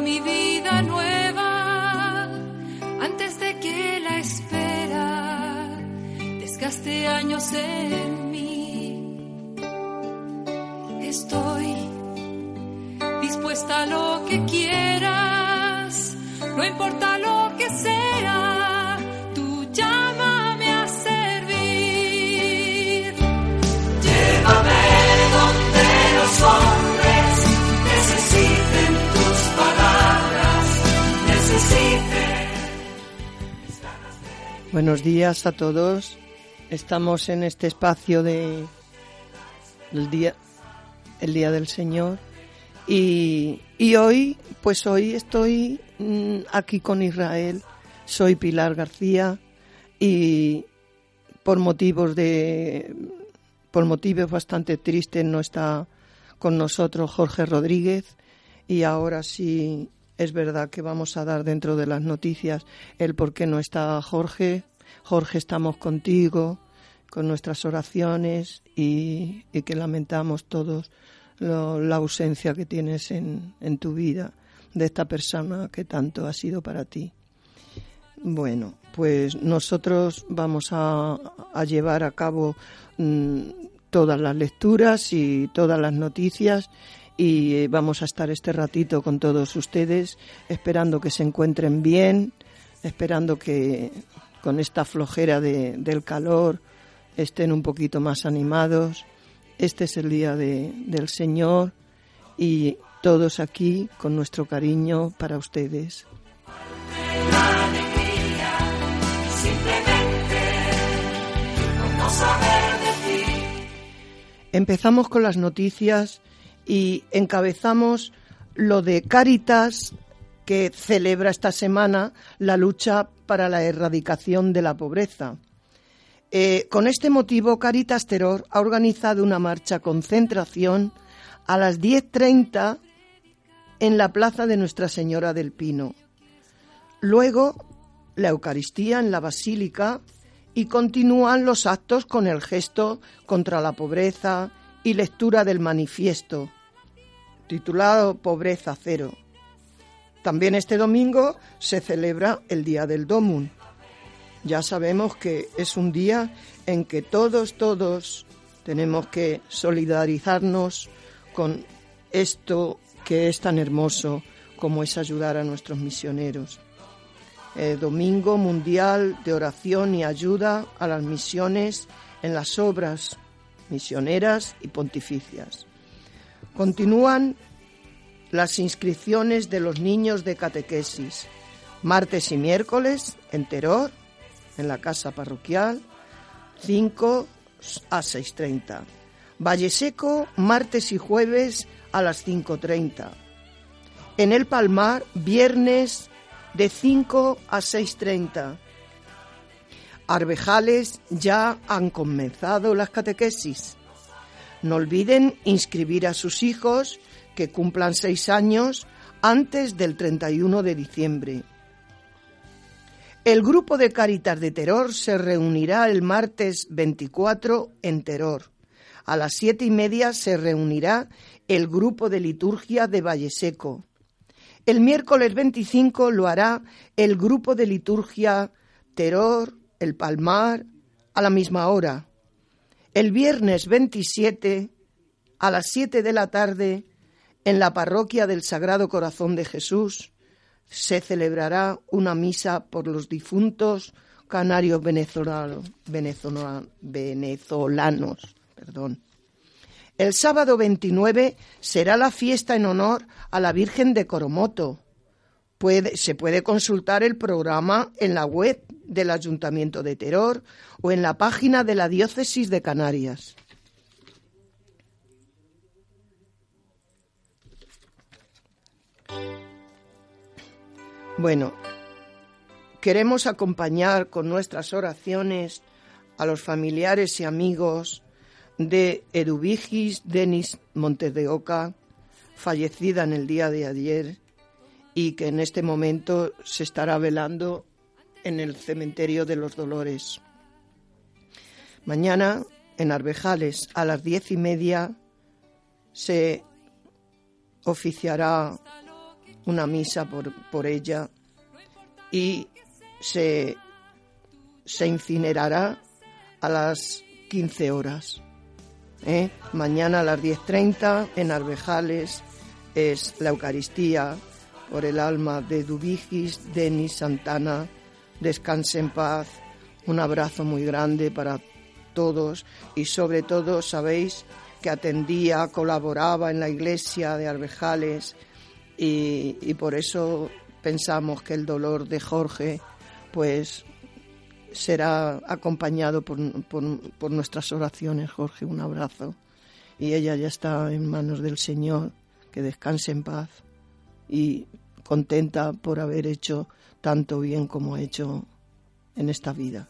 Mi vida nueva antes de que la espera desgaste años en mí. Estoy dispuesta a lo que quieras, no importa Buenos días a todos. Estamos en este espacio de el día el día del Señor y, y hoy pues hoy estoy mm, aquí con Israel. Soy Pilar García y por motivos de por motivos bastante tristes no está con nosotros Jorge Rodríguez y ahora sí es verdad que vamos a dar dentro de las noticias el por qué no está Jorge. Jorge, estamos contigo con nuestras oraciones y, que lamentamos todos lo- la ausencia que tienes en, en tu vida de esta persona que tanto ha sido para ti. Bueno, pues nosotros vamos a, a llevar a cabo mm, todas las lecturas y todas las noticias y eh, vamos a estar este ratito con todos ustedes esperando que se encuentren bien, esperando que con esta flojera de- del calor estén un poquito más animados. Este es el día de- del Señor y todos aquí con nuestro cariño para ustedes. Empezamos con las noticias y encabezamos lo de Cáritas que celebra esta semana la lucha para la erradicación de la pobreza. Eh, con este motivo, Caritas Terror ha organizado una marcha concentración a las 10.30 en la plaza de Nuestra Señora del Pino. Luego, la Eucaristía en la Basílica y continúan los actos con el gesto contra la pobreza y lectura del manifiesto, titulado Pobreza Cero. También este domingo se celebra el Día del Domun. Ya sabemos que es un día en que todos, todos tenemos que solidarizarnos con esto que es tan hermoso como es ayudar a nuestros misioneros. Eh, Domingo Mundial de Oración y Ayuda a las Misiones en las obras misioneras y pontificias. Continúan las inscripciones de los niños de catequesis, martes y miércoles en Teror, en la casa parroquial, 5 a 6.30. Valle Seco, martes y jueves a las 5.30. En el Palmar, viernes de 5 a 6.30. Arvejales ya han comenzado las catequesis. No olviden inscribir a sus hijos que cumplan seis años antes del 31 de diciembre. El grupo de Caritas de Terror se reunirá el martes 24 en Terror. A las siete y media se reunirá el grupo de liturgia de Valleseco. El miércoles 25 lo hará el grupo de liturgia Terror, el Palmar, a la misma hora. El viernes 27, a las 7 de la tarde, en la parroquia del Sagrado Corazón de Jesús, se celebrará una misa por los difuntos canarios venezolanos. venezolanos, perdón. El sábado 29 será la fiesta en honor a la Virgen de Coromoto. Se puede consultar el programa en la web del Ayuntamiento de Teror o en la página de la Diócesis de Canarias. Bueno, queremos acompañar con nuestras oraciones a los familiares y amigos de Eduvigis Denis Montes de Oca, fallecida en el día de ayer y que en este momento se estará velando en el cementerio de los Dolores. Mañana, en Arbejales, a las diez y media, se oficiará una misa por, por ella y se, se incinerará a las 15 horas. ¿eh? Mañana a las 10.30 en Arbejales es la Eucaristía por el alma de Dubigis, Denis Santana. Descanse en paz. Un abrazo muy grande para todos y sobre todo sabéis que atendía, colaboraba en la iglesia de Arbejales y, por eso pensamos que el dolor de Jorge pues será acompañado por, por, nuestras oraciones, Jorge, un abrazo. Y ella ya está en manos del Señor, que descanse en paz y contenta por haber hecho tanto bien como ha hecho en esta vida.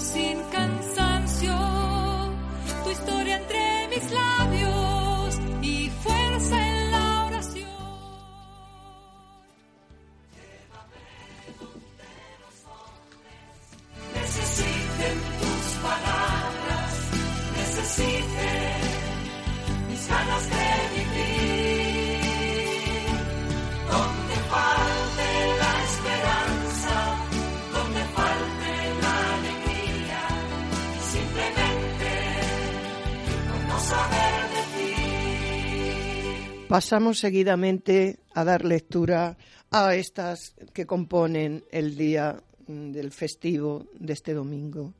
sin cansancio, tu historia entre mis labios Pasamos seguidamente a dar lectura a estas que componen el día mm, del festivo de este domingo.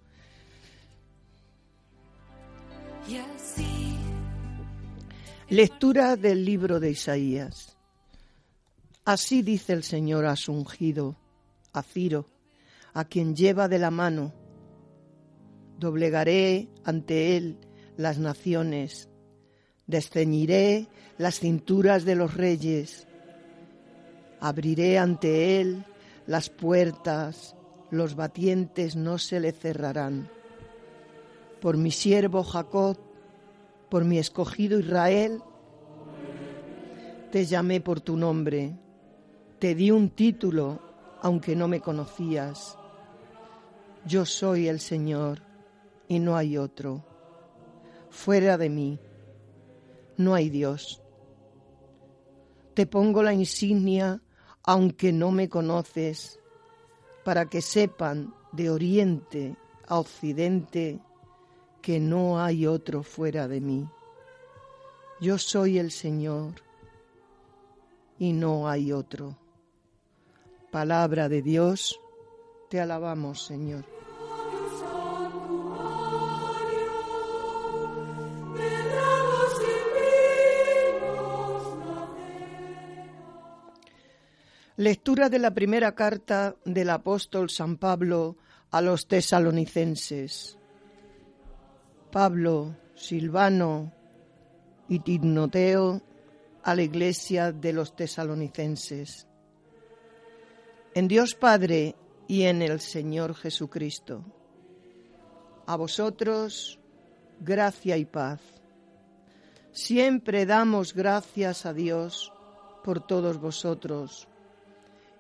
Lectura del libro de Isaías. Así dice el Señor a su ungido, a Ciro, a quien lleva de la mano. Doblegaré ante él las naciones, desceñiré las cinturas de los reyes. Abriré ante él las puertas, los batientes no se le cerrarán. Por mi siervo Jacob, por mi escogido Israel, te llamé por tu nombre, te di un título, aunque no me conocías. Yo soy el Señor y no hay otro. Fuera de mí no hay Dios. Te pongo la insignia aunque no me conoces, para que sepan de oriente a occidente que no hay otro fuera de mí. Yo soy el Señor y no hay otro. Palabra de Dios, te alabamos, Señor. Lectura de la primera carta del apóstol San Pablo a los tesalonicenses. Pablo, Silvano y Timoteo a la iglesia de los tesalonicenses. En Dios Padre y en el Señor Jesucristo. A vosotros, gracia y paz. Siempre damos gracias a Dios por todos vosotros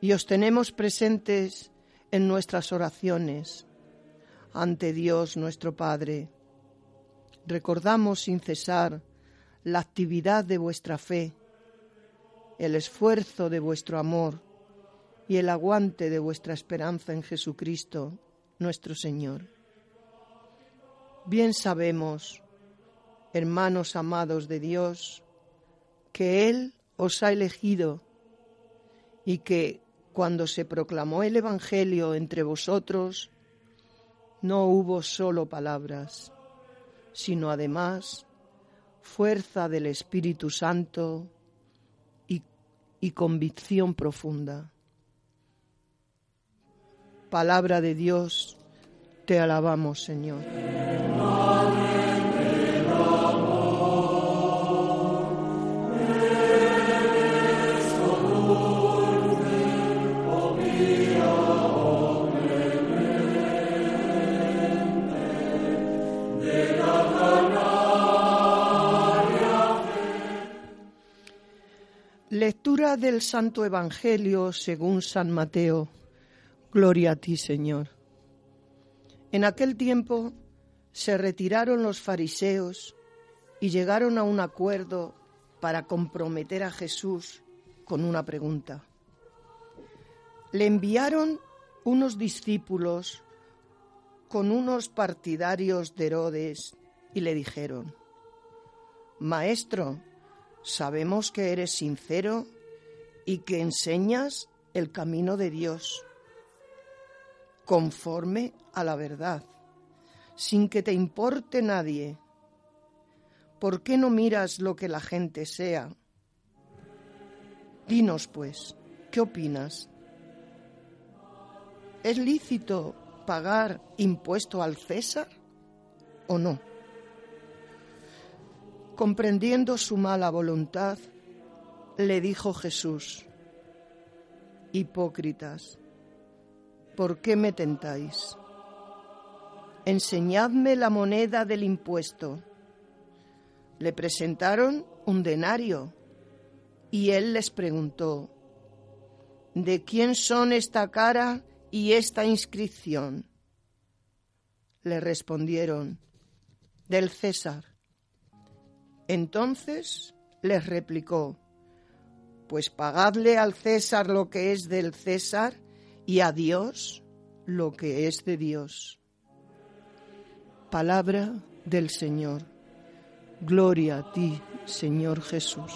y os tenemos presentes en nuestras oraciones ante Dios nuestro Padre. Recordamos sin cesar la actividad de vuestra fe, el esfuerzo de vuestro amor y el aguante de vuestra esperanza en Jesucristo, nuestro Señor. Bien sabemos, hermanos amados de Dios, que Él os ha elegido y que cuando se proclamó el Evangelio entre vosotros, no hubo solo palabras, sino además fuerza del Espíritu Santo y, convicción profunda. Palabra de Dios, te alabamos, Señor. Del Santo Evangelio según San Mateo. Gloria a ti, Señor. En aquel tiempo se retiraron los fariseos y llegaron a un acuerdo para comprometer a Jesús con una pregunta. Le enviaron unos discípulos con unos partidarios de Herodes y le dijeron, Maestro, sabemos que eres sincero y que enseñas el camino de Dios conforme a la verdad, sin que te importe nadie. ¿Por qué no miras lo que la gente sea? Dinos, pues, ¿qué opinas? ¿Es lícito pagar impuesto al César o no? Comprendiendo su mala voluntad, le dijo Jesús, Hipócritas, ¿por qué me tentáis? Enseñadme la moneda del impuesto. Le presentaron un denario y él les preguntó, ¿de quién son esta cara y esta inscripción? Le respondieron, del César. Entonces les replicó, pues pagadle al César lo que es del César y a Dios lo que es de Dios. Palabra del Señor. Gloria a ti, Señor Jesús.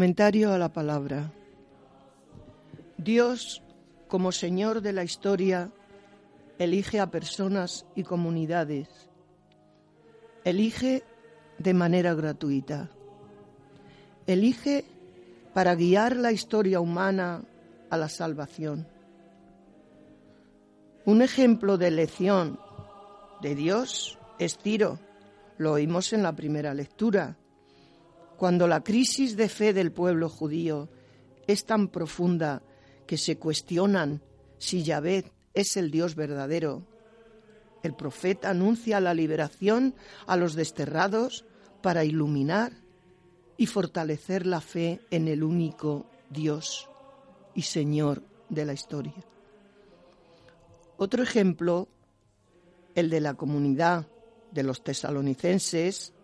Comentario a la palabra. Dios, como Señor de la historia, elige a personas y comunidades. Elige de manera gratuita. Elige para guiar la historia humana a la salvación. Un ejemplo de elección de Dios es Ciro. Lo oímos en la primera lectura cuando la crisis de fe del pueblo judío es tan profunda que se cuestionan si Yahvé es el Dios verdadero, el profeta anuncia la liberación a los desterrados para iluminar y fortalecer la fe en el único Dios y Señor de la historia. Otro ejemplo, el de la comunidad de los tesalonicenses,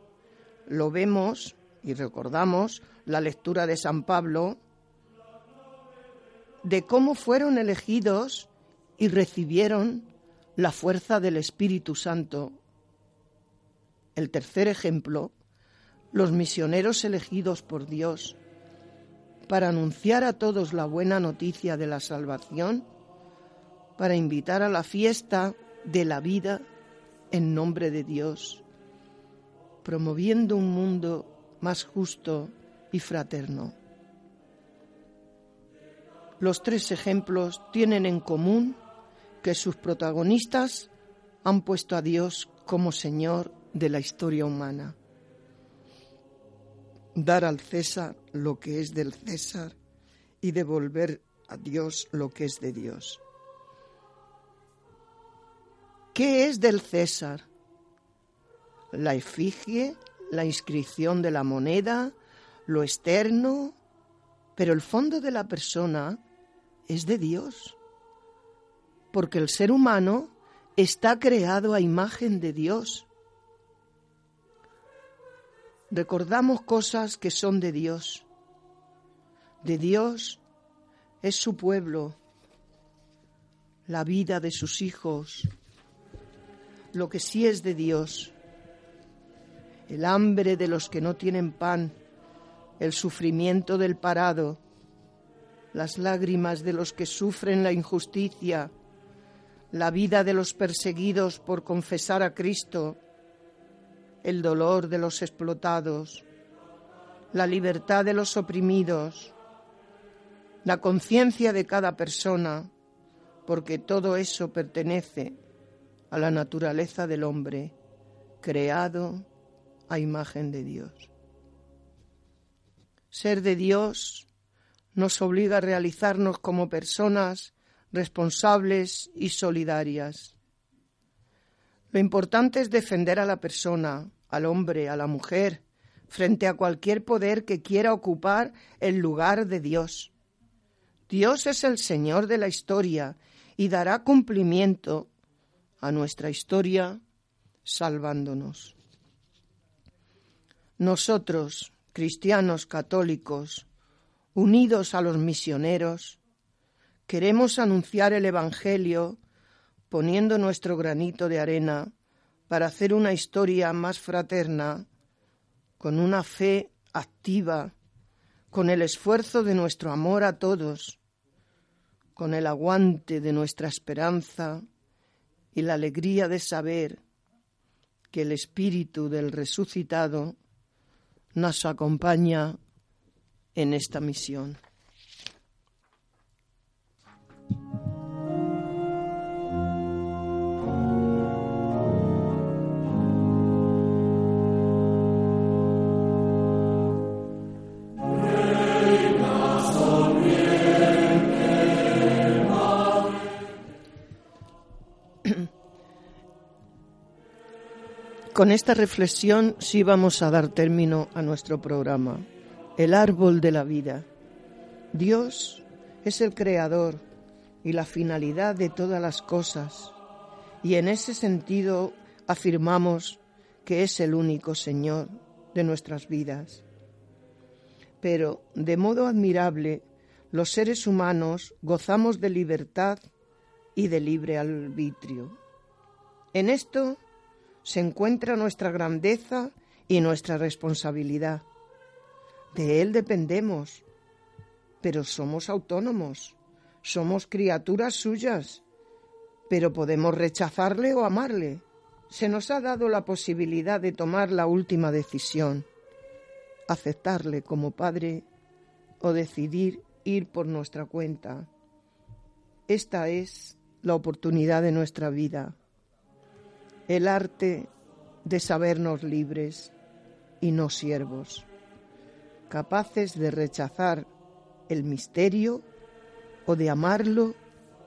lo vemos y recordamos la lectura de San Pablo de cómo fueron elegidos y recibieron la fuerza del Espíritu Santo. El tercer ejemplo, los misioneros elegidos por Dios para anunciar a todos la buena noticia de la salvación, para invitar a la fiesta de la vida en nombre de Dios, promoviendo un mundo más justo y fraterno. Los tres ejemplos tienen en común que sus protagonistas han puesto a Dios como Señor de la historia humana. Dar al César lo que es del César y devolver a Dios lo que es de Dios. ¿Qué es del César? La efigie la inscripción de la moneda, lo externo, pero el fondo de la persona es de Dios, porque el ser humano está creado a imagen de Dios. recordamos cosas que son de Dios. De Dios es su pueblo, la vida de sus hijos, lo que sí es de Dios, el hambre de los que no tienen pan, el sufrimiento del parado, las lágrimas de los que sufren la injusticia, la vida de los perseguidos por confesar a Cristo, el dolor de los explotados, la libertad de los oprimidos, la conciencia de cada persona, porque todo eso pertenece a la naturaleza del hombre, creado a imagen de Dios. Ser de Dios nos obliga a realizarnos como personas responsables y solidarias. Lo importante es defender a la persona, al hombre, a la mujer, frente a cualquier poder que quiera ocupar el lugar de Dios. Dios es el Señor de la historia y dará cumplimiento a nuestra historia salvándonos. Nosotros, cristianos católicos, unidos a los misioneros, queremos anunciar el Evangelio poniendo nuestro granito de arena para hacer una historia más fraterna, con una fe activa, con el esfuerzo de nuestro amor a todos, con el aguante de nuestra esperanza y la alegría de saber que el Espíritu del resucitado nos acompaña en esta misión. Con esta reflexión sí vamos a dar término a nuestro programa, El árbol de la vida. Dios es el creador y la finalidad de todas las cosas, y en ese sentido afirmamos que es el único Señor de nuestras vidas. Pero, de modo admirable, los seres humanos gozamos de libertad y de libre arbitrio. En esto se encuentra nuestra grandeza y nuestra responsabilidad. De Él dependemos, pero somos autónomos, somos criaturas suyas, pero podemos rechazarle o amarle. Se nos ha dado la posibilidad de tomar la última decisión, aceptarle como Padre o decidir ir por nuestra cuenta. Esta es la oportunidad de nuestra vida el arte de sabernos libres y no siervos, capaces de rechazar el misterio o de amarlo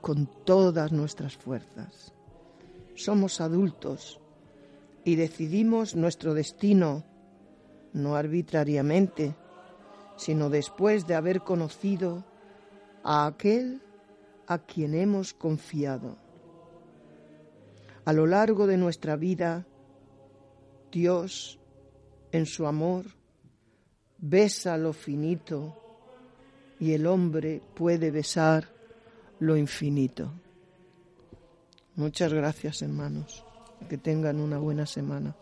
con todas nuestras fuerzas. Somos adultos y decidimos nuestro destino no arbitrariamente, sino después de haber conocido a aquel a quien hemos confiado. A lo largo de nuestra vida, Dios, en su amor, besa lo finito y el hombre puede besar lo infinito. Muchas gracias, hermanos. Que tengan una buena semana.